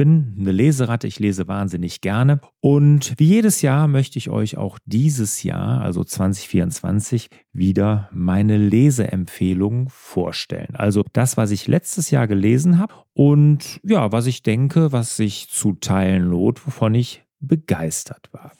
bin eine Leseratte, ich lese wahnsinnig gerne. Und wie jedes Jahr möchte ich euch auch dieses Jahr, also 2024, wieder meine Leseempfehlung vorstellen. Also das, was ich letztes Jahr gelesen habe und ja, was ich denke, was sich zu teilen lohnt, wovon ich begeistert war.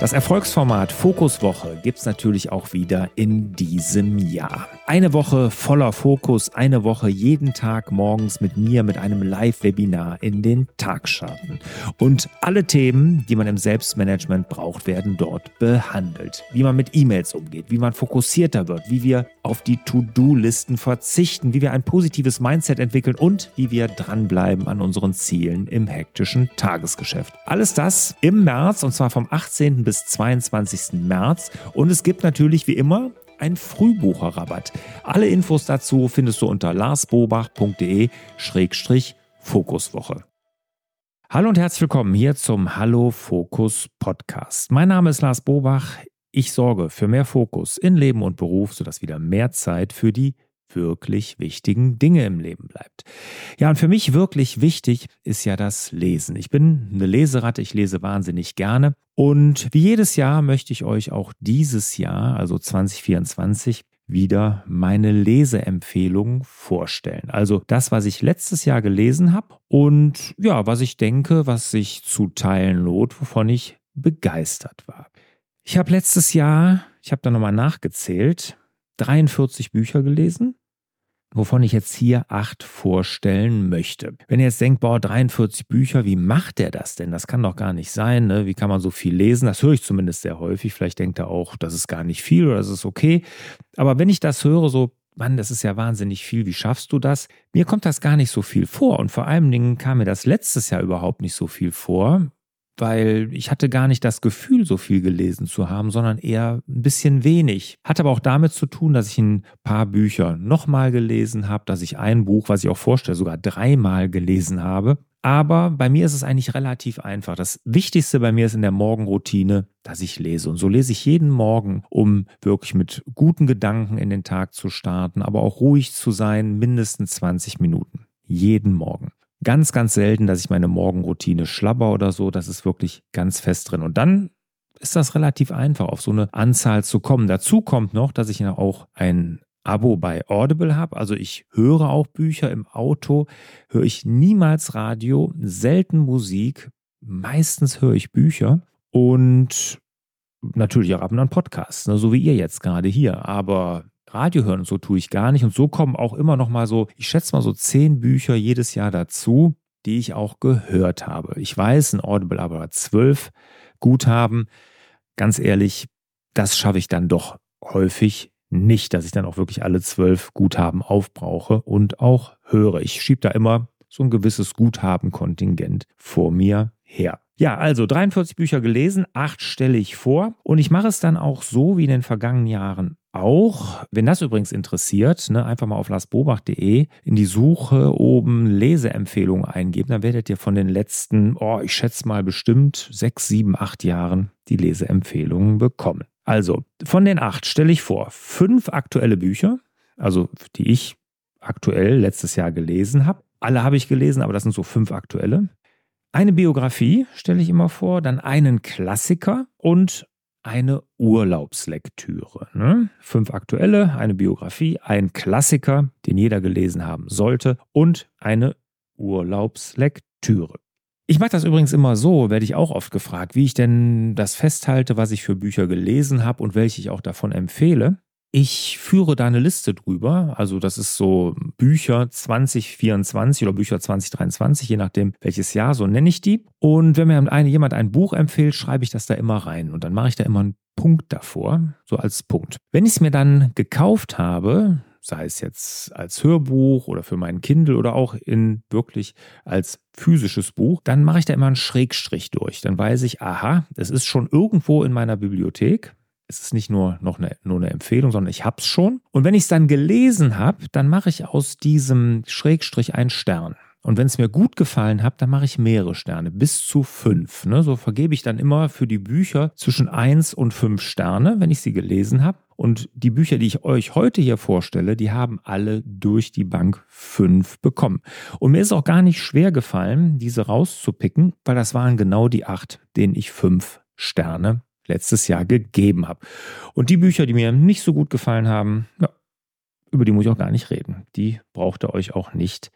Das Erfolgsformat Fokuswoche gibt es natürlich auch wieder in diesem Jahr. Eine Woche voller Fokus, eine Woche jeden Tag morgens mit mir mit einem Live-Webinar in den Tag starten. Und alle Themen, die man im Selbstmanagement braucht, werden dort behandelt. Wie man mit E-Mails umgeht, wie man fokussierter wird, wie wir auf die To-Do-Listen verzichten, wie wir ein positives Mindset entwickeln und wie wir dranbleiben an unseren Zielen im hektischen Tagesgeschäft. Alles das im März und zwar vom 18 bis 22. März. Und es gibt natürlich wie immer ein Frühbucherrabatt. Alle Infos dazu findest du unter larsbobach.de-fokuswoche. Hallo und herzlich willkommen hier zum Hallo Fokus Podcast. Mein Name ist Lars Bobach. Ich sorge für mehr Fokus in Leben und Beruf, sodass wieder mehr Zeit für die wirklich wichtigen Dinge im Leben bleibt. Ja, und für mich wirklich wichtig ist ja das Lesen. Ich bin eine Leseratte, ich lese wahnsinnig gerne. Und wie jedes Jahr möchte ich euch auch dieses Jahr, also 2024, wieder meine Leseempfehlung vorstellen. Also das, was ich letztes Jahr gelesen habe und ja, was ich denke, was sich zu teilen lohnt, wovon ich begeistert war. Ich habe letztes Jahr, ich habe da nochmal nachgezählt, 43 Bücher gelesen wovon ich jetzt hier acht vorstellen möchte. Wenn ihr jetzt denkt, boah, 43 Bücher, wie macht der das denn? Das kann doch gar nicht sein. Ne? Wie kann man so viel lesen? Das höre ich zumindest sehr häufig. Vielleicht denkt er auch, das ist gar nicht viel oder das ist okay. Aber wenn ich das höre, so Mann, das ist ja wahnsinnig viel, wie schaffst du das? Mir kommt das gar nicht so viel vor und vor allen Dingen kam mir das letztes Jahr überhaupt nicht so viel vor weil ich hatte gar nicht das Gefühl, so viel gelesen zu haben, sondern eher ein bisschen wenig. Hat aber auch damit zu tun, dass ich ein paar Bücher nochmal gelesen habe, dass ich ein Buch, was ich auch vorstelle, sogar dreimal gelesen habe. Aber bei mir ist es eigentlich relativ einfach. Das Wichtigste bei mir ist in der Morgenroutine, dass ich lese. Und so lese ich jeden Morgen, um wirklich mit guten Gedanken in den Tag zu starten, aber auch ruhig zu sein, mindestens 20 Minuten. Jeden Morgen. Ganz, ganz selten, dass ich meine Morgenroutine schlabber oder so. Das ist wirklich ganz fest drin. Und dann ist das relativ einfach, auf so eine Anzahl zu kommen. Dazu kommt noch, dass ich ja auch ein Abo bei Audible habe. Also ich höre auch Bücher im Auto, höre ich niemals Radio, selten Musik, meistens höre ich Bücher und natürlich auch ab und an Podcasts, ne, so wie ihr jetzt gerade hier. Aber Radio hören und so tue ich gar nicht. Und so kommen auch immer noch mal so, ich schätze mal so zehn Bücher jedes Jahr dazu, die ich auch gehört habe. Ich weiß, ein Audible aber zwölf Guthaben. Ganz ehrlich, das schaffe ich dann doch häufig nicht, dass ich dann auch wirklich alle zwölf Guthaben aufbrauche und auch höre. Ich schiebe da immer so ein gewisses Guthabenkontingent vor mir her. Ja, also 43 Bücher gelesen, acht stelle ich vor und ich mache es dann auch so wie in den vergangenen Jahren auch. Wenn das übrigens interessiert, ne, einfach mal auf larsbobach.de in die Suche oben Leseempfehlungen eingeben, dann werdet ihr von den letzten, oh, ich schätze mal bestimmt sechs, sieben, acht Jahren die Leseempfehlungen bekommen. Also von den acht stelle ich vor, fünf aktuelle Bücher, also die ich aktuell letztes Jahr gelesen habe. Alle habe ich gelesen, aber das sind so fünf aktuelle. Eine Biografie stelle ich immer vor, dann einen Klassiker und eine Urlaubslektüre. Ne? Fünf aktuelle, eine Biografie, ein Klassiker, den jeder gelesen haben sollte und eine Urlaubslektüre. Ich mache das übrigens immer so, werde ich auch oft gefragt, wie ich denn das festhalte, was ich für Bücher gelesen habe und welche ich auch davon empfehle. Ich führe da eine Liste drüber. Also das ist so Bücher 2024 oder Bücher 2023, je nachdem welches Jahr, so nenne ich die. Und wenn mir eine, jemand ein Buch empfiehlt, schreibe ich das da immer rein. Und dann mache ich da immer einen Punkt davor, so als Punkt. Wenn ich es mir dann gekauft habe, sei es jetzt als Hörbuch oder für meinen Kindle oder auch in wirklich als physisches Buch, dann mache ich da immer einen Schrägstrich durch. Dann weiß ich, aha, es ist schon irgendwo in meiner Bibliothek es ist nicht nur noch eine, nur eine Empfehlung, sondern ich habe es schon. Und wenn ich es dann gelesen habe, dann mache ich aus diesem Schrägstrich einen Stern. Und wenn es mir gut gefallen hat, dann mache ich mehrere Sterne, bis zu fünf. Ne? So vergebe ich dann immer für die Bücher zwischen eins und fünf Sterne, wenn ich sie gelesen habe. Und die Bücher, die ich euch heute hier vorstelle, die haben alle durch die Bank fünf bekommen. Und mir ist auch gar nicht schwer gefallen, diese rauszupicken, weil das waren genau die acht, denen ich fünf Sterne letztes Jahr gegeben habe. Und die Bücher, die mir nicht so gut gefallen haben, ja, über die muss ich auch gar nicht reden. Die braucht ihr euch auch nicht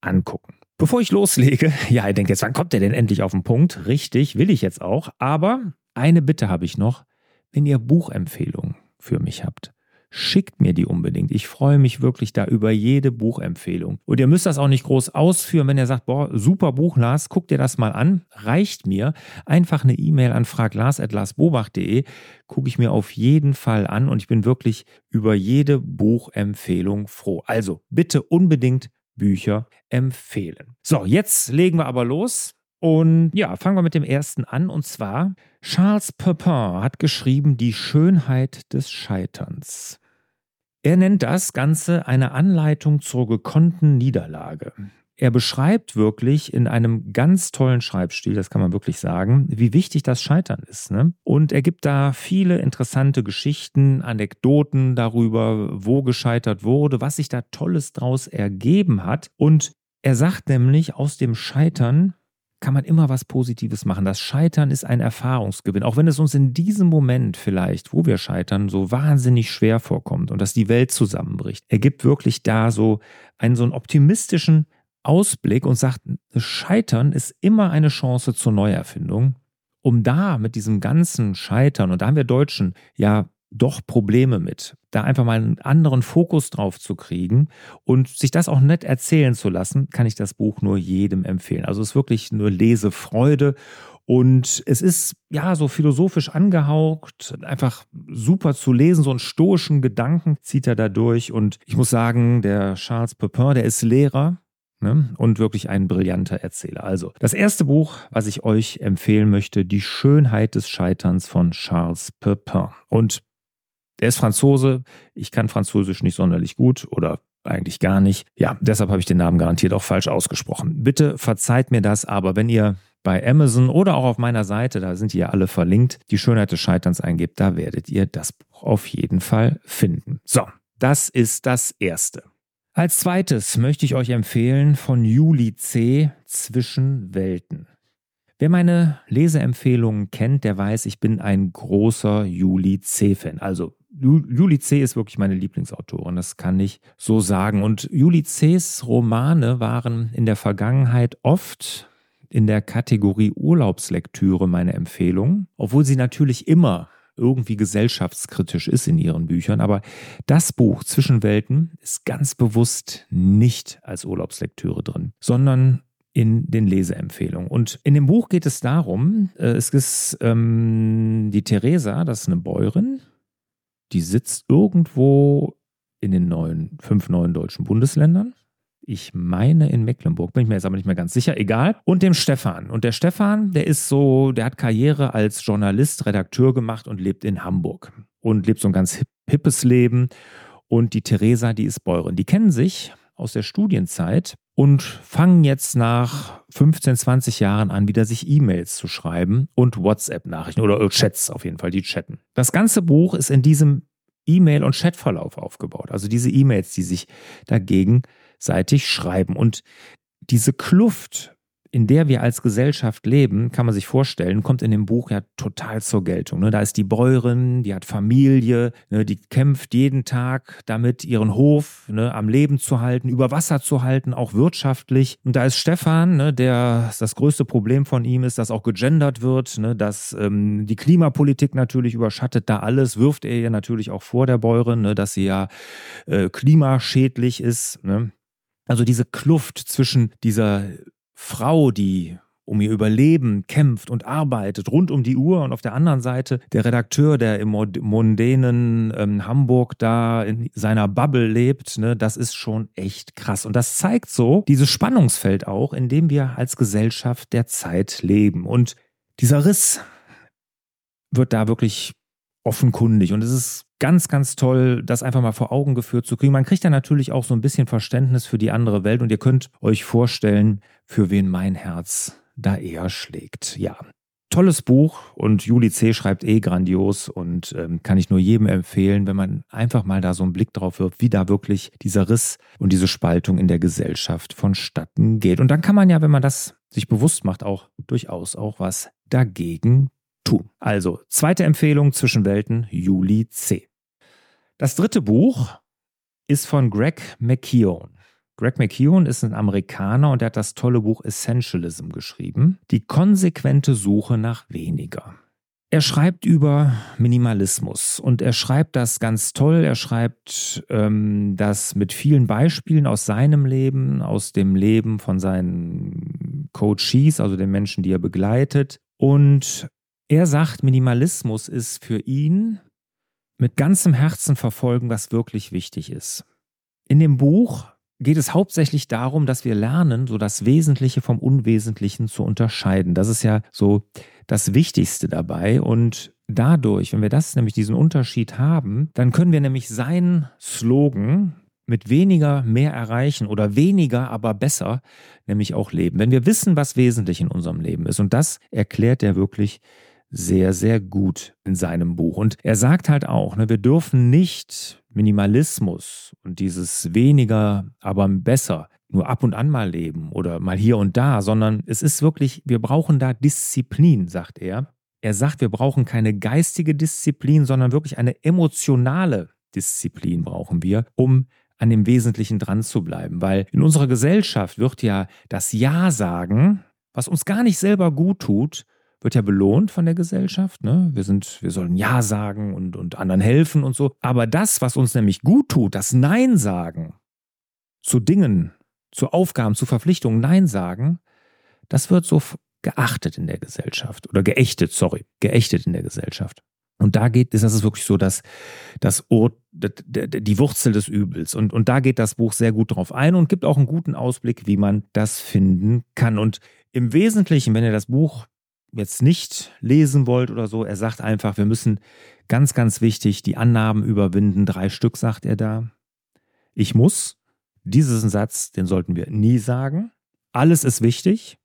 angucken. Bevor ich loslege, ja, ihr denkt jetzt, wann kommt der denn endlich auf den Punkt? Richtig, will ich jetzt auch. Aber eine Bitte habe ich noch. Wenn ihr Buchempfehlungen für mich habt, schickt mir die unbedingt. Ich freue mich wirklich da über jede Buchempfehlung. Und ihr müsst das auch nicht groß ausführen, wenn ihr sagt, boah, super Buch, Lars, guck dir das mal an. Reicht mir. Einfach eine E-Mail an fraglars.larsbobach.de gucke ich mir auf jeden Fall an und ich bin wirklich über jede Buchempfehlung froh. Also bitte unbedingt Bücher empfehlen. So, jetzt legen wir aber los. Und ja, fangen wir mit dem ersten an. Und zwar, Charles Pepin hat geschrieben Die Schönheit des Scheiterns. Er nennt das Ganze eine Anleitung zur gekonnten Niederlage. Er beschreibt wirklich in einem ganz tollen Schreibstil, das kann man wirklich sagen, wie wichtig das Scheitern ist. Ne? Und er gibt da viele interessante Geschichten, Anekdoten darüber, wo gescheitert wurde, was sich da Tolles draus ergeben hat. Und er sagt nämlich, aus dem Scheitern kann man immer was Positives machen. Das Scheitern ist ein Erfahrungsgewinn, auch wenn es uns in diesem Moment vielleicht, wo wir scheitern, so wahnsinnig schwer vorkommt und dass die Welt zusammenbricht. Er gibt wirklich da so einen so einen optimistischen Ausblick und sagt, Scheitern ist immer eine Chance zur Neuerfindung. Um da mit diesem ganzen Scheitern, und da haben wir Deutschen ja doch Probleme mit. Da einfach mal einen anderen Fokus drauf zu kriegen und sich das auch nett erzählen zu lassen, kann ich das Buch nur jedem empfehlen. Also es ist wirklich nur Lesefreude und es ist ja so philosophisch angehaucht, einfach super zu lesen, so einen stoischen Gedanken zieht er da durch und ich muss sagen, der Charles Pepin, der ist Lehrer, ne, und wirklich ein brillanter Erzähler. Also, das erste Buch, was ich euch empfehlen möchte, Die Schönheit des Scheiterns von Charles Pepin. Und der ist Franzose. Ich kann Französisch nicht sonderlich gut oder eigentlich gar nicht. Ja, deshalb habe ich den Namen garantiert auch falsch ausgesprochen. Bitte verzeiht mir das, aber wenn ihr bei Amazon oder auch auf meiner Seite, da sind die ja alle verlinkt, die Schönheit des Scheiterns eingebt, da werdet ihr das Buch auf jeden Fall finden. So, das ist das Erste. Als zweites möchte ich euch empfehlen von Juli C. Zwischen Welten. Wer meine Leseempfehlungen kennt, der weiß, ich bin ein großer Juli C-Fan. Also Juli C. ist wirklich meine Lieblingsautorin, das kann ich so sagen. Und Juli C.'s Romane waren in der Vergangenheit oft in der Kategorie Urlaubslektüre meine Empfehlung, obwohl sie natürlich immer irgendwie gesellschaftskritisch ist in ihren Büchern. Aber das Buch Zwischenwelten ist ganz bewusst nicht als Urlaubslektüre drin, sondern in den Leseempfehlungen. Und in dem Buch geht es darum, äh, es ist ähm, die Theresa, das ist eine Bäuerin, die sitzt irgendwo in den neuen, fünf neuen deutschen Bundesländern. Ich meine in Mecklenburg, bin ich mir jetzt aber nicht mehr ganz sicher, egal. Und dem Stefan. Und der Stefan, der ist so, der hat Karriere als Journalist, Redakteur gemacht und lebt in Hamburg. Und lebt so ein ganz hippes Leben. Und die Theresa, die ist Bäuerin. Die kennen sich aus der Studienzeit und fangen jetzt nach 15, 20 Jahren an, wieder sich E-Mails zu schreiben und WhatsApp-Nachrichten oder Chats auf jeden Fall, die chatten. Das ganze Buch ist in diesem E-Mail- und Chatverlauf aufgebaut. Also diese E-Mails, die sich da gegenseitig schreiben. Und diese Kluft in der wir als Gesellschaft leben, kann man sich vorstellen, kommt in dem Buch ja total zur Geltung. Ne? Da ist die Bäuerin, die hat Familie, ne? die kämpft jeden Tag damit, ihren Hof ne, am Leben zu halten, über Wasser zu halten, auch wirtschaftlich. Und da ist Stefan, der das größte Problem von ihm ist, dass auch gegendert wird, dass ähm, die Klimapolitik natürlich überschattet da alles, wirft er ihr natürlich auch vor der Bäuerin, dass sie ja äh, klimaschädlich ist. Also diese Kluft zwischen dieser Frau, die um ihr Überleben kämpft und arbeitet rund um die Uhr und auf der anderen Seite der Redakteur, der im mondänen ähm, Hamburg da in seiner Bubble lebt, ne, das ist schon echt krass. Und das zeigt so dieses Spannungsfeld auch, in dem wir als Gesellschaft der Zeit leben. Und dieser Riss wird da wirklich offenkundig. Und es ist ganz, ganz toll, das einfach mal vor Augen geführt zu kriegen. Man kriegt da natürlich auch so ein bisschen Verständnis für die andere Welt und ihr könnt euch vorstellen, für wen mein Herz da eher schlägt. Ja. tolles Buch und Juli C. schreibt eh grandios und ähm, kann ich nur jedem empfehlen, wenn man einfach mal da so einen Blick drauf wirft, wie da wirklich dieser Riss und diese Spaltung in der Gesellschaft vonstatten geht. Und dann kann man ja, wenn man das sich bewusst macht, auch durchaus auch was dagegen tun. Also, zweite Empfehlung zwischen Welten, Juli C. Das dritte Buch ist von Greg McKeown. Greg McKeown ist ein Amerikaner und er hat das tolle Buch Essentialism geschrieben. Die konsequente Suche nach weniger. Er schreibt über Minimalismus und er schreibt das ganz toll. Er schreibt ähm, das mit vielen Beispielen aus seinem Leben, aus dem Leben von seinen Coaches, also den Menschen, die er begleitet. Und er sagt, Minimalismus ist für ihn mit ganzem Herzen verfolgen, was wirklich wichtig ist. In dem Buch geht es hauptsächlich darum, dass wir lernen, so das Wesentliche vom Unwesentlichen zu unterscheiden. Das ist ja so das Wichtigste dabei. Und dadurch, wenn wir das nämlich diesen Unterschied haben, dann können wir nämlich seinen Slogan mit weniger mehr erreichen oder weniger, aber besser, nämlich auch leben. Wenn wir wissen, was wesentlich in unserem Leben ist. Und das erklärt er wirklich sehr, sehr gut in seinem Buch. Und er sagt halt auch, ne, wir dürfen nicht Minimalismus und dieses weniger, aber besser nur ab und an mal leben oder mal hier und da, sondern es ist wirklich, wir brauchen da Disziplin, sagt er. Er sagt, wir brauchen keine geistige Disziplin, sondern wirklich eine emotionale Disziplin brauchen wir, um an dem Wesentlichen dran zu bleiben. Weil in unserer Gesellschaft wird ja das Ja sagen, was uns gar nicht selber gut tut, wird ja belohnt von der Gesellschaft. Ne? Wir sind, wir sollen Ja sagen und, und anderen helfen und so. Aber das, was uns nämlich gut tut, das Nein sagen zu Dingen, zu Aufgaben, zu Verpflichtungen, Nein sagen, das wird so geachtet in der Gesellschaft oder geächtet, sorry, geächtet in der Gesellschaft. Und da geht, ist das wirklich so, dass das Ort, die Wurzel des Übels. Und, und da geht das Buch sehr gut drauf ein und gibt auch einen guten Ausblick, wie man das finden kann. Und im Wesentlichen, wenn ihr das Buch jetzt nicht lesen wollt oder so, er sagt einfach, wir müssen ganz, ganz wichtig die Annahmen überwinden. Drei Stück sagt er da. Ich muss. Diesen Satz, den sollten wir nie sagen. Alles ist wichtig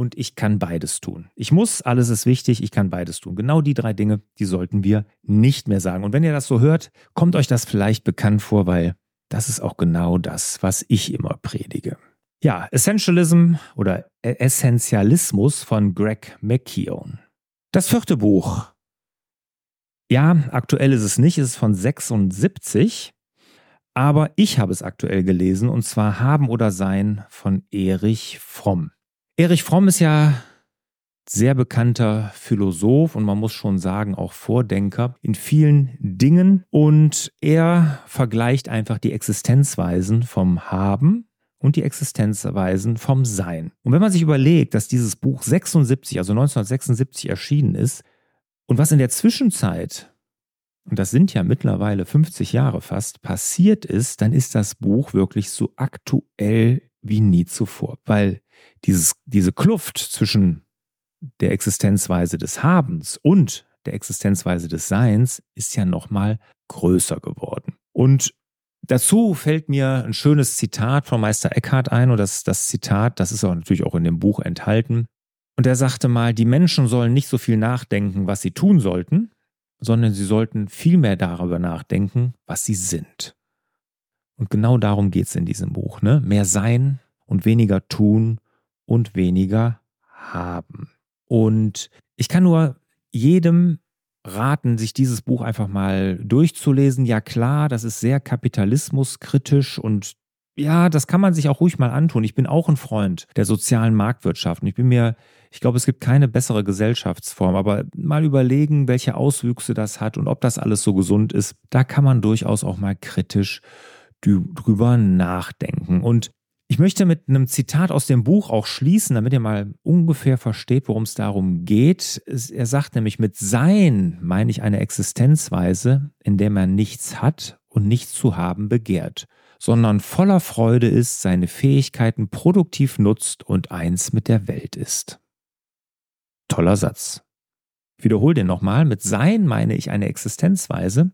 und ich kann beides tun. Ich muss, alles ist wichtig, ich kann beides tun. Genau die drei Dinge, die sollten wir nicht mehr sagen. Und wenn ihr das so hört, kommt euch das vielleicht bekannt vor, weil das ist auch genau das, was ich immer predige. Ja, Essentialism oder Essentialismus von Greg McKeown. Das vierte Buch. Ja, aktuell ist es nicht, es ist von 76, aber ich habe es aktuell gelesen und zwar Haben oder Sein von Erich Fromm. Erich Fromm ist ja sehr bekannter Philosoph und man muss schon sagen auch Vordenker in vielen Dingen und er vergleicht einfach die Existenzweisen vom Haben und die Existenzweisen vom Sein. Und wenn man sich überlegt, dass dieses Buch 76, also 1976 erschienen ist und was in der Zwischenzeit, und das sind ja mittlerweile 50 Jahre fast, passiert ist, dann ist das Buch wirklich so aktuell wie nie zuvor, weil dieses, diese Kluft zwischen der Existenzweise des Habens und der Existenzweise des Seins ist ja nochmal größer geworden. Und Dazu fällt mir ein schönes Zitat von Meister Eckhart ein, und das, das Zitat, das ist auch natürlich auch in dem Buch enthalten. Und er sagte mal, die Menschen sollen nicht so viel nachdenken, was sie tun sollten, sondern sie sollten viel mehr darüber nachdenken, was sie sind. Und genau darum geht es in diesem Buch. Ne? Mehr sein und weniger tun und weniger haben. Und ich kann nur jedem raten, sich dieses Buch einfach mal durchzulesen. Ja klar, das ist sehr kapitalismuskritisch und ja, das kann man sich auch ruhig mal antun. Ich bin auch ein Freund der sozialen Marktwirtschaft und ich bin mir, ich glaube, es gibt keine bessere Gesellschaftsform, aber mal überlegen, welche Auswüchse das hat und ob das alles so gesund ist, da kann man durchaus auch mal kritisch drüber nachdenken. Und ich möchte mit einem Zitat aus dem Buch auch schließen, damit ihr mal ungefähr versteht, worum es darum geht. Er sagt nämlich, mit Sein meine ich eine Existenzweise, in der man nichts hat und nichts zu haben begehrt, sondern voller Freude ist, seine Fähigkeiten produktiv nutzt und eins mit der Welt ist. Toller Satz. Ich wiederhole den nochmal. Mit Sein meine ich eine Existenzweise,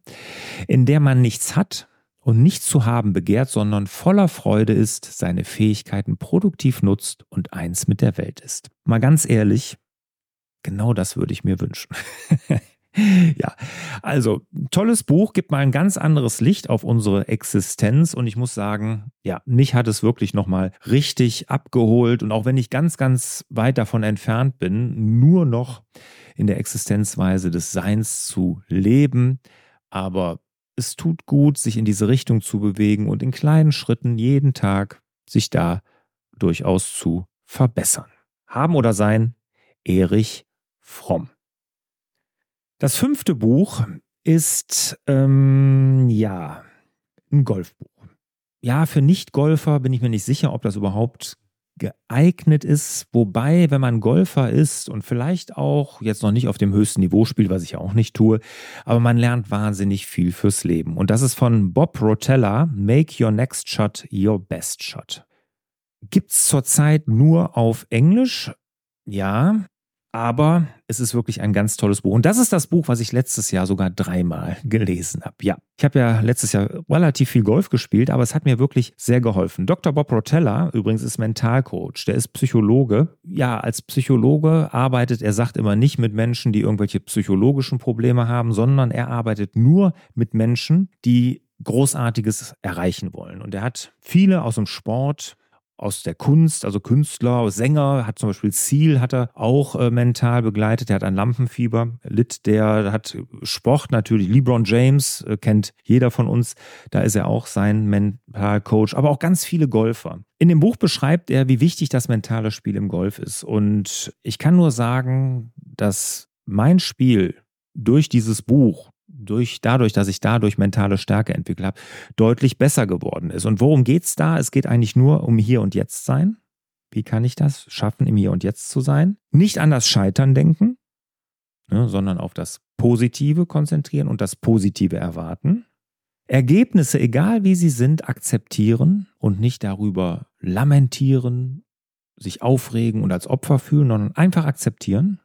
in der man nichts hat und nicht zu haben begehrt, sondern voller Freude ist, seine Fähigkeiten produktiv nutzt und eins mit der Welt ist. Mal ganz ehrlich, genau das würde ich mir wünschen. ja, also tolles Buch, gibt mal ein ganz anderes Licht auf unsere Existenz und ich muss sagen, ja, mich hat es wirklich nochmal richtig abgeholt und auch wenn ich ganz, ganz weit davon entfernt bin, nur noch in der Existenzweise des Seins zu leben, aber es tut gut, sich in diese Richtung zu bewegen und in kleinen Schritten jeden Tag sich da durchaus zu verbessern. Haben oder sein, Erich Fromm. Das fünfte Buch ist, ähm, ja, ein Golfbuch. Ja, für Nicht-Golfer bin ich mir nicht sicher, ob das überhaupt geeignet ist. Wobei, wenn man Golfer ist und vielleicht auch jetzt noch nicht auf dem höchsten Niveau spielt, was ich ja auch nicht tue, aber man lernt wahnsinnig viel fürs Leben. Und das ist von Bob Rotella, Make Your Next Shot Your Best Shot. Gibt es zurzeit nur auf Englisch. Ja, aber es ist wirklich ein ganz tolles Buch. Und das ist das Buch, was ich letztes Jahr sogar dreimal gelesen habe. Ja, ich habe ja letztes Jahr relativ viel Golf gespielt, aber es hat mir wirklich sehr geholfen. Dr. Bob Rotella übrigens ist Mentalcoach, der ist Psychologe. Ja, als Psychologe arbeitet, er sagt immer nicht mit Menschen, die irgendwelche psychologischen Probleme haben, sondern er arbeitet nur mit Menschen, die Großartiges erreichen wollen. Und er hat viele aus dem Sport, aus der Kunst, also Künstler, Sänger, hat zum Beispiel Ziel, hat er auch äh, mental begleitet, der hat ein Lampenfieber, litt, der hat Sport natürlich, LeBron James äh, kennt jeder von uns, da ist er auch sein Mentalcoach, aber auch ganz viele Golfer. In dem Buch beschreibt er, wie wichtig das mentale Spiel im Golf ist. Und ich kann nur sagen, dass mein Spiel durch dieses Buch durch, dadurch, dass ich dadurch mentale Stärke entwickelt habe, deutlich besser geworden ist. Und worum geht es da? Es geht eigentlich nur um Hier und Jetzt sein. Wie kann ich das schaffen, im Hier und Jetzt zu sein? Nicht an das Scheitern denken, ne, sondern auf das Positive konzentrieren und das Positive erwarten. Ergebnisse, egal wie sie sind, akzeptieren und nicht darüber lamentieren, sich aufregen und als Opfer fühlen, sondern einfach akzeptieren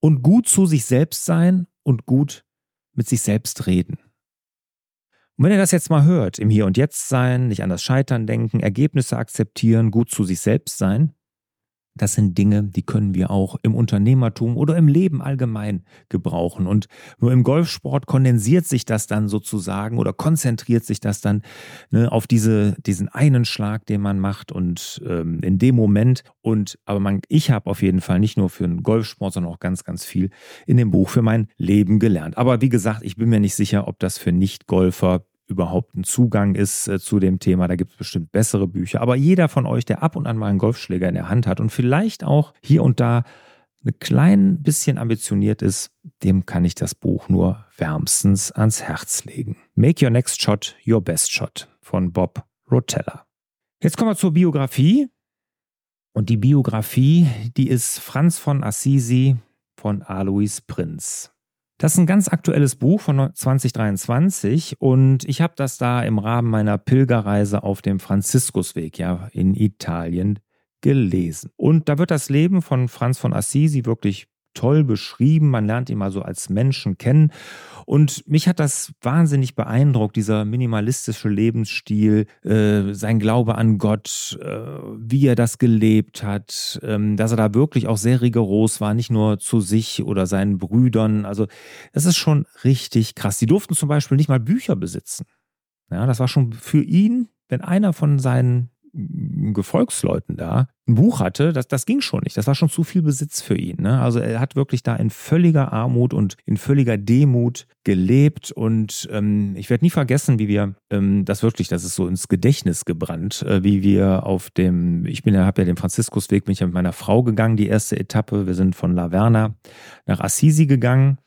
und gut zu sich selbst sein und gut mit sich selbst reden. Und wenn ihr das jetzt mal hört, im Hier und Jetzt sein, nicht an das Scheitern denken, Ergebnisse akzeptieren, gut zu sich selbst sein, das sind Dinge, die können wir auch im Unternehmertum oder im Leben allgemein gebrauchen. Und nur im Golfsport kondensiert sich das dann sozusagen oder konzentriert sich das dann ne, auf diese, diesen einen Schlag, den man macht und ähm, in dem Moment. Und aber man, ich habe auf jeden Fall nicht nur für den Golfsport, sondern auch ganz, ganz viel in dem Buch für mein Leben gelernt. Aber wie gesagt, ich bin mir nicht sicher, ob das für Nicht-Golfer überhaupt ein Zugang ist äh, zu dem Thema. Da gibt es bestimmt bessere Bücher. Aber jeder von euch, der ab und an mal einen Golfschläger in der Hand hat und vielleicht auch hier und da ein klein bisschen ambitioniert ist, dem kann ich das Buch nur wärmstens ans Herz legen. Make Your Next Shot Your Best Shot von Bob Rotella. Jetzt kommen wir zur Biografie. Und die Biografie, die ist Franz von Assisi von Alois Prinz. Das ist ein ganz aktuelles Buch von 2023 und ich habe das da im Rahmen meiner Pilgerreise auf dem Franziskusweg ja in Italien gelesen. Und da wird das Leben von Franz von Assisi wirklich toll beschrieben. Man lernt ihn mal so als Menschen kennen. Und mich hat das wahnsinnig beeindruckt, dieser minimalistische Lebensstil, äh, sein Glaube an Gott, äh, wie er das gelebt hat, ähm, dass er da wirklich auch sehr rigoros war, nicht nur zu sich oder seinen Brüdern. Also das ist schon richtig krass. Die durften zum Beispiel nicht mal Bücher besitzen. Ja, das war schon für ihn, wenn einer von seinen Gefolgsleuten da ein Buch hatte, das, das ging schon nicht. Das war schon zu viel Besitz für ihn. Ne? Also er hat wirklich da in völliger Armut und in völliger Demut gelebt. Und ähm, ich werde nie vergessen, wie wir ähm, das wirklich, das ist so ins Gedächtnis gebrannt, äh, wie wir auf dem, ich bin ja, habe ja den Franziskusweg, bin ich ja mit meiner Frau gegangen, die erste Etappe. Wir sind von La Verna nach Assisi gegangen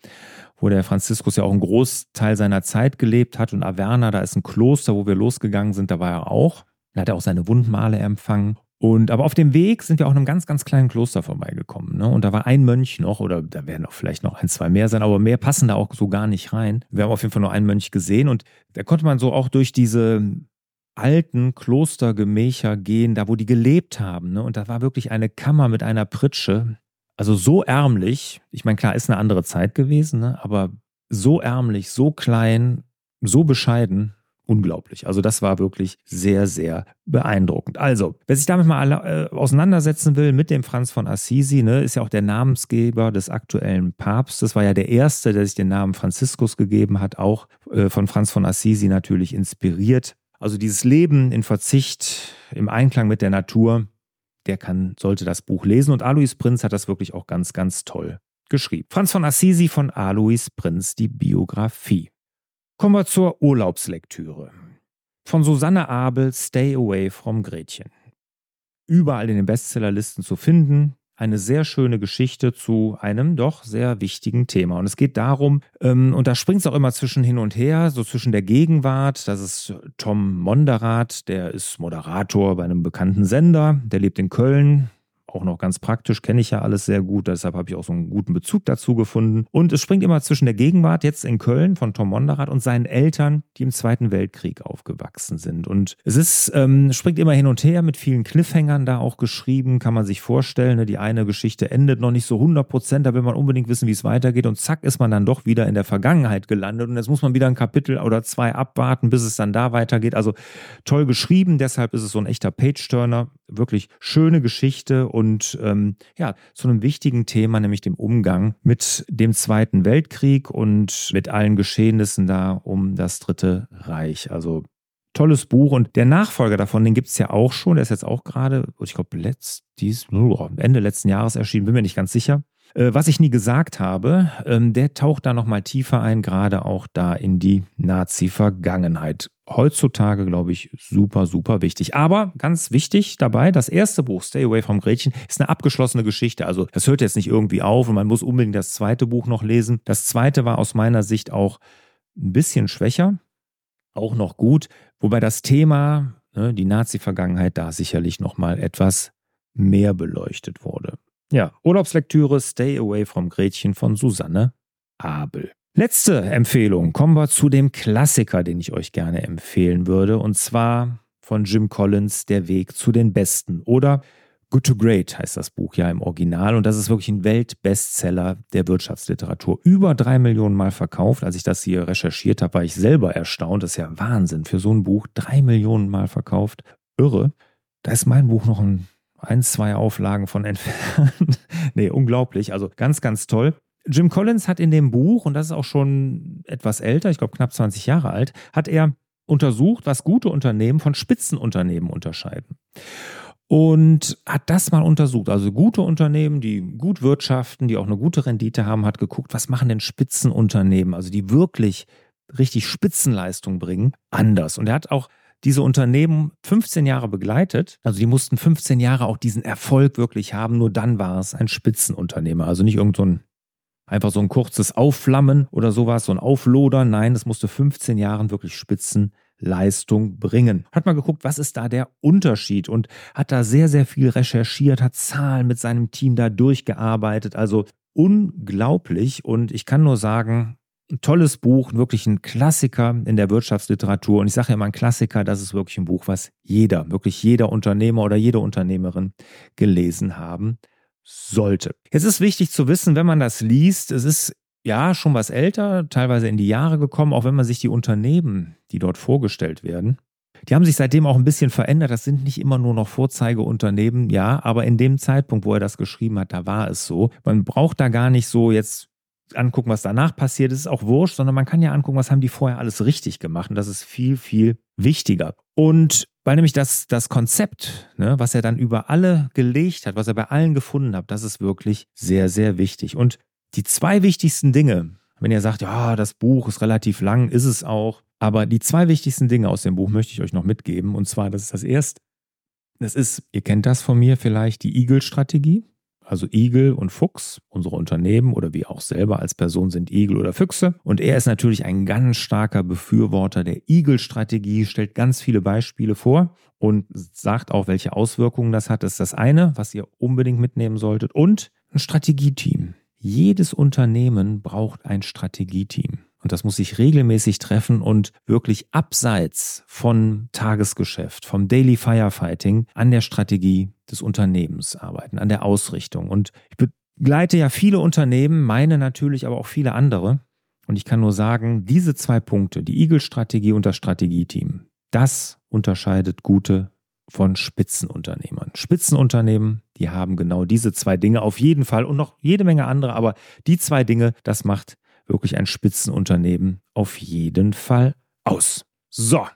wo der Franziskus ja auch einen Großteil seiner Zeit gelebt hat. Und Averna, da ist ein Kloster, wo wir losgegangen sind, da war er auch. Da hat er auch seine Wundmale empfangen. Und aber auf dem Weg sind wir auch in einem ganz, ganz kleinen Kloster vorbeigekommen. Ne? Und da war ein Mönch noch, oder da werden auch vielleicht noch ein, zwei mehr sein, aber mehr passen da auch so gar nicht rein. Wir haben auf jeden Fall nur einen Mönch gesehen und da konnte man so auch durch diese alten Klostergemächer gehen, da wo die gelebt haben. Ne? Und da war wirklich eine Kammer mit einer Pritsche. Also so ärmlich. Ich meine, klar, ist eine andere Zeit gewesen, ne? aber so ärmlich, so klein, so bescheiden unglaublich. Also das war wirklich sehr, sehr beeindruckend. Also, wer sich damit mal äh, auseinandersetzen will mit dem Franz von Assisi, ne, ist ja auch der Namensgeber des aktuellen Papstes, war ja der Erste, der sich den Namen Franziskus gegeben hat, auch äh, von Franz von Assisi natürlich inspiriert. Also dieses Leben in Verzicht, im Einklang mit der Natur, der kann, sollte das Buch lesen. Und Alois Prinz hat das wirklich auch ganz, ganz toll geschrieben. Franz von Assisi von Alois Prinz, die Biografie. Kommen wir zur Urlaubslektüre. Von Susanne Abel, Stay Away from Gretchen. Überall in den Bestsellerlisten zu finden. Eine sehr schöne Geschichte zu einem doch sehr wichtigen Thema. Und es geht darum, ähm, und da springt es auch immer zwischen hin und her, so zwischen der Gegenwart. Das ist Tom Monderath, der ist Moderator bei einem bekannten Sender, der lebt in Köln, auch noch ganz praktisch, kenne ich ja alles sehr gut, deshalb habe ich auch so einen guten Bezug dazu gefunden. Und es springt immer zwischen der Gegenwart jetzt in Köln von Tom Monderath und seinen Eltern, die im Zweiten Weltkrieg aufgewachsen sind. Und es ist, ähm, springt immer hin und her mit vielen Cliffhängern da auch geschrieben, kann man sich vorstellen. Ne? Die eine Geschichte endet noch nicht so 100 Prozent, da will man unbedingt wissen, wie es weitergeht und zack ist man dann doch wieder in der Vergangenheit gelandet und jetzt muss man wieder ein Kapitel oder zwei abwarten, bis es dann da weitergeht. Also toll geschrieben, deshalb ist es so ein echter Page-Turner. Wirklich schöne Geschichte und ähm, ja, zu einem wichtigen Thema, nämlich dem Umgang mit dem Zweiten Weltkrieg und mit allen Geschehnissen da um das Dritte Reich. Also tolles Buch und der Nachfolger davon, den gibt es ja auch schon, der ist jetzt auch gerade, ich glaube, letzt, dies, Ende letzten Jahres erschienen, bin mir nicht ganz sicher. Äh, was ich nie gesagt habe, ähm, der taucht da nochmal tiefer ein, gerade auch da in die Nazi-Vergangenheit. Heutzutage, glaube ich, super, super wichtig. Aber ganz wichtig dabei, das erste Buch, Stay Away from Gretchen, ist eine abgeschlossene Geschichte. Also das hört jetzt nicht irgendwie auf und man muss unbedingt das zweite Buch noch lesen. Das zweite war aus meiner Sicht auch ein bisschen schwächer, auch noch gut, wobei das Thema, ne, die Nazi-Vergangenheit, da sicherlich nochmal etwas mehr beleuchtet wurde. Ja, Urlaubslektüre Stay Away from Gretchen von Susanne Abel. Letzte Empfehlung. Kommen wir zu dem Klassiker, den ich euch gerne empfehlen würde. Und zwar von Jim Collins, Der Weg zu den Besten. Oder Good to Great heißt das Buch ja im Original. Und das ist wirklich ein Weltbestseller der Wirtschaftsliteratur. Über drei Millionen Mal verkauft. Als ich das hier recherchiert habe, war ich selber erstaunt. Das ist ja Wahnsinn für so ein Buch. Drei Millionen Mal verkauft. Irre. Da ist mein Buch noch ein ein, zwei Auflagen von entfernt. nee, unglaublich. Also ganz, ganz toll. Jim Collins hat in dem Buch, und das ist auch schon etwas älter, ich glaube knapp 20 Jahre alt, hat er untersucht, was gute Unternehmen von Spitzenunternehmen unterscheiden. Und hat das mal untersucht. Also gute Unternehmen, die gut wirtschaften, die auch eine gute Rendite haben, hat geguckt, was machen denn Spitzenunternehmen, also die wirklich richtig Spitzenleistung bringen, anders. Und er hat auch diese Unternehmen 15 Jahre begleitet. Also die mussten 15 Jahre auch diesen Erfolg wirklich haben. Nur dann war es ein Spitzenunternehmer. Also nicht irgend so ein einfach so ein kurzes Aufflammen oder sowas, so ein Auflodern. Nein, das musste 15 Jahren wirklich Spitzenleistung bringen. Hat mal geguckt, was ist da der Unterschied und hat da sehr, sehr viel recherchiert, hat Zahlen mit seinem Team da durchgearbeitet. Also unglaublich und ich kann nur sagen, ein tolles Buch, wirklich ein Klassiker in der Wirtschaftsliteratur. Und ich sage immer ein Klassiker, das ist wirklich ein Buch, was jeder, wirklich jeder Unternehmer oder jede Unternehmerin gelesen haben sollte. Jetzt ist wichtig zu wissen, wenn man das liest, es ist ja schon was älter, teilweise in die Jahre gekommen, auch wenn man sich die Unternehmen, die dort vorgestellt werden, die haben sich seitdem auch ein bisschen verändert. Das sind nicht immer nur noch Vorzeigeunternehmen, ja, aber in dem Zeitpunkt, wo er das geschrieben hat, da war es so. Man braucht da gar nicht so jetzt angucken, was danach passiert, das ist auch wurscht, sondern man kann ja angucken, was haben die vorher alles richtig gemacht. Und das ist viel, viel wichtiger. Und weil nämlich das, das Konzept, ne, was er dann über alle gelegt hat, was er bei allen gefunden hat, das ist wirklich sehr, sehr wichtig. Und die zwei wichtigsten Dinge, wenn ihr sagt, ja, das Buch ist relativ lang, ist es auch. Aber die zwei wichtigsten Dinge aus dem Buch möchte ich euch noch mitgeben. Und zwar, das ist das erste. Das ist, ihr kennt das von mir vielleicht, die Eagle-Strategie also Igel und Fuchs, unsere Unternehmen oder wir auch selber als Person sind Igel oder Füchse. Und er ist natürlich ein ganz starker Befürworter der Igel-Strategie, stellt ganz viele Beispiele vor und sagt auch, welche Auswirkungen das hat. Das ist das eine, was ihr unbedingt mitnehmen solltet. Und ein Strategieteam. Jedes Unternehmen braucht ein Strategieteam. Und das muss sich regelmäßig treffen und wirklich abseits von Tagesgeschäft, vom Daily Firefighting an der Strategie des Unternehmens arbeiten, an der Ausrichtung. Und ich begleite ja viele Unternehmen, meine natürlich aber auch viele andere. Und ich kann nur sagen, diese zwei Punkte, die Eagle-Strategie und das Strategieteam, das unterscheidet gute von Spitzenunternehmern. Spitzenunternehmen, die haben genau diese zwei Dinge auf jeden Fall und noch jede Menge andere, aber die zwei Dinge, das macht wirklich ein Spitzenunternehmen auf jeden Fall aus. So,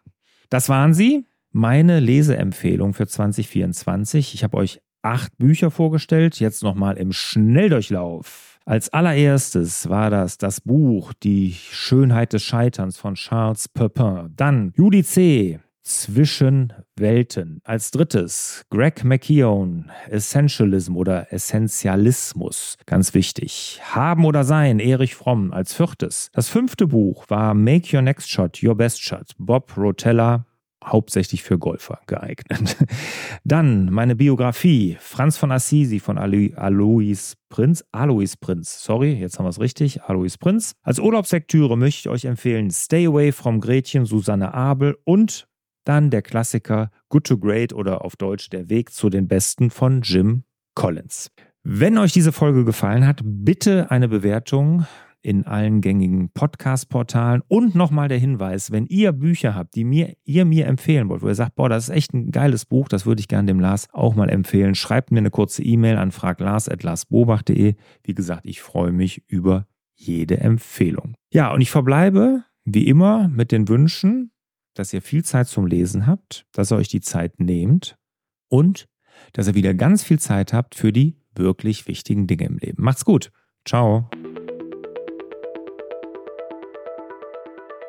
das waren sie. Meine Leseempfehlung für 2024. Ich habe euch acht Bücher vorgestellt, jetzt nochmal im Schnelldurchlauf. Als allererstes war das das Buch Die Schönheit des Scheiterns von Charles Pepin. Dann Judy C. Zwischen Welten. Als drittes Greg McKeown, Essentialism oder Essentialismus. Ganz wichtig. Haben oder Sein, Erich Fromm. Als viertes. Das fünfte Buch war Make Your Next Shot, Your Best Shot. Bob Rotella, hauptsächlich für Golfer geeignet. Dann meine Biografie, Franz von Assisi von Alois Prinz, Alois Prinz, sorry, jetzt haben wir es richtig, Alois Prinz. Als Urlaubslektüre möchte ich euch empfehlen Stay Away from Gretchen, Susanne Abel und dann der Klassiker Good to Great oder auf Deutsch Der Weg zu den Besten von Jim Collins. Wenn euch diese Folge gefallen hat, bitte eine Bewertung in allen gängigen Podcast-Portalen. Und nochmal der Hinweis, wenn ihr Bücher habt, die mir, ihr mir empfehlen wollt, wo ihr sagt, boah, das ist echt ein geiles Buch, das würde ich gerne dem Lars auch mal empfehlen, schreibt mir eine kurze E-Mail an fraglars.larsbobach.de. Wie gesagt, ich freue mich über jede Empfehlung. Ja, und ich verbleibe wie immer mit den Wünschen, dass ihr viel Zeit zum Lesen habt, dass ihr euch die Zeit nehmt und dass ihr wieder ganz viel Zeit habt für die wirklich wichtigen Dinge im Leben. Macht's gut. Ciao.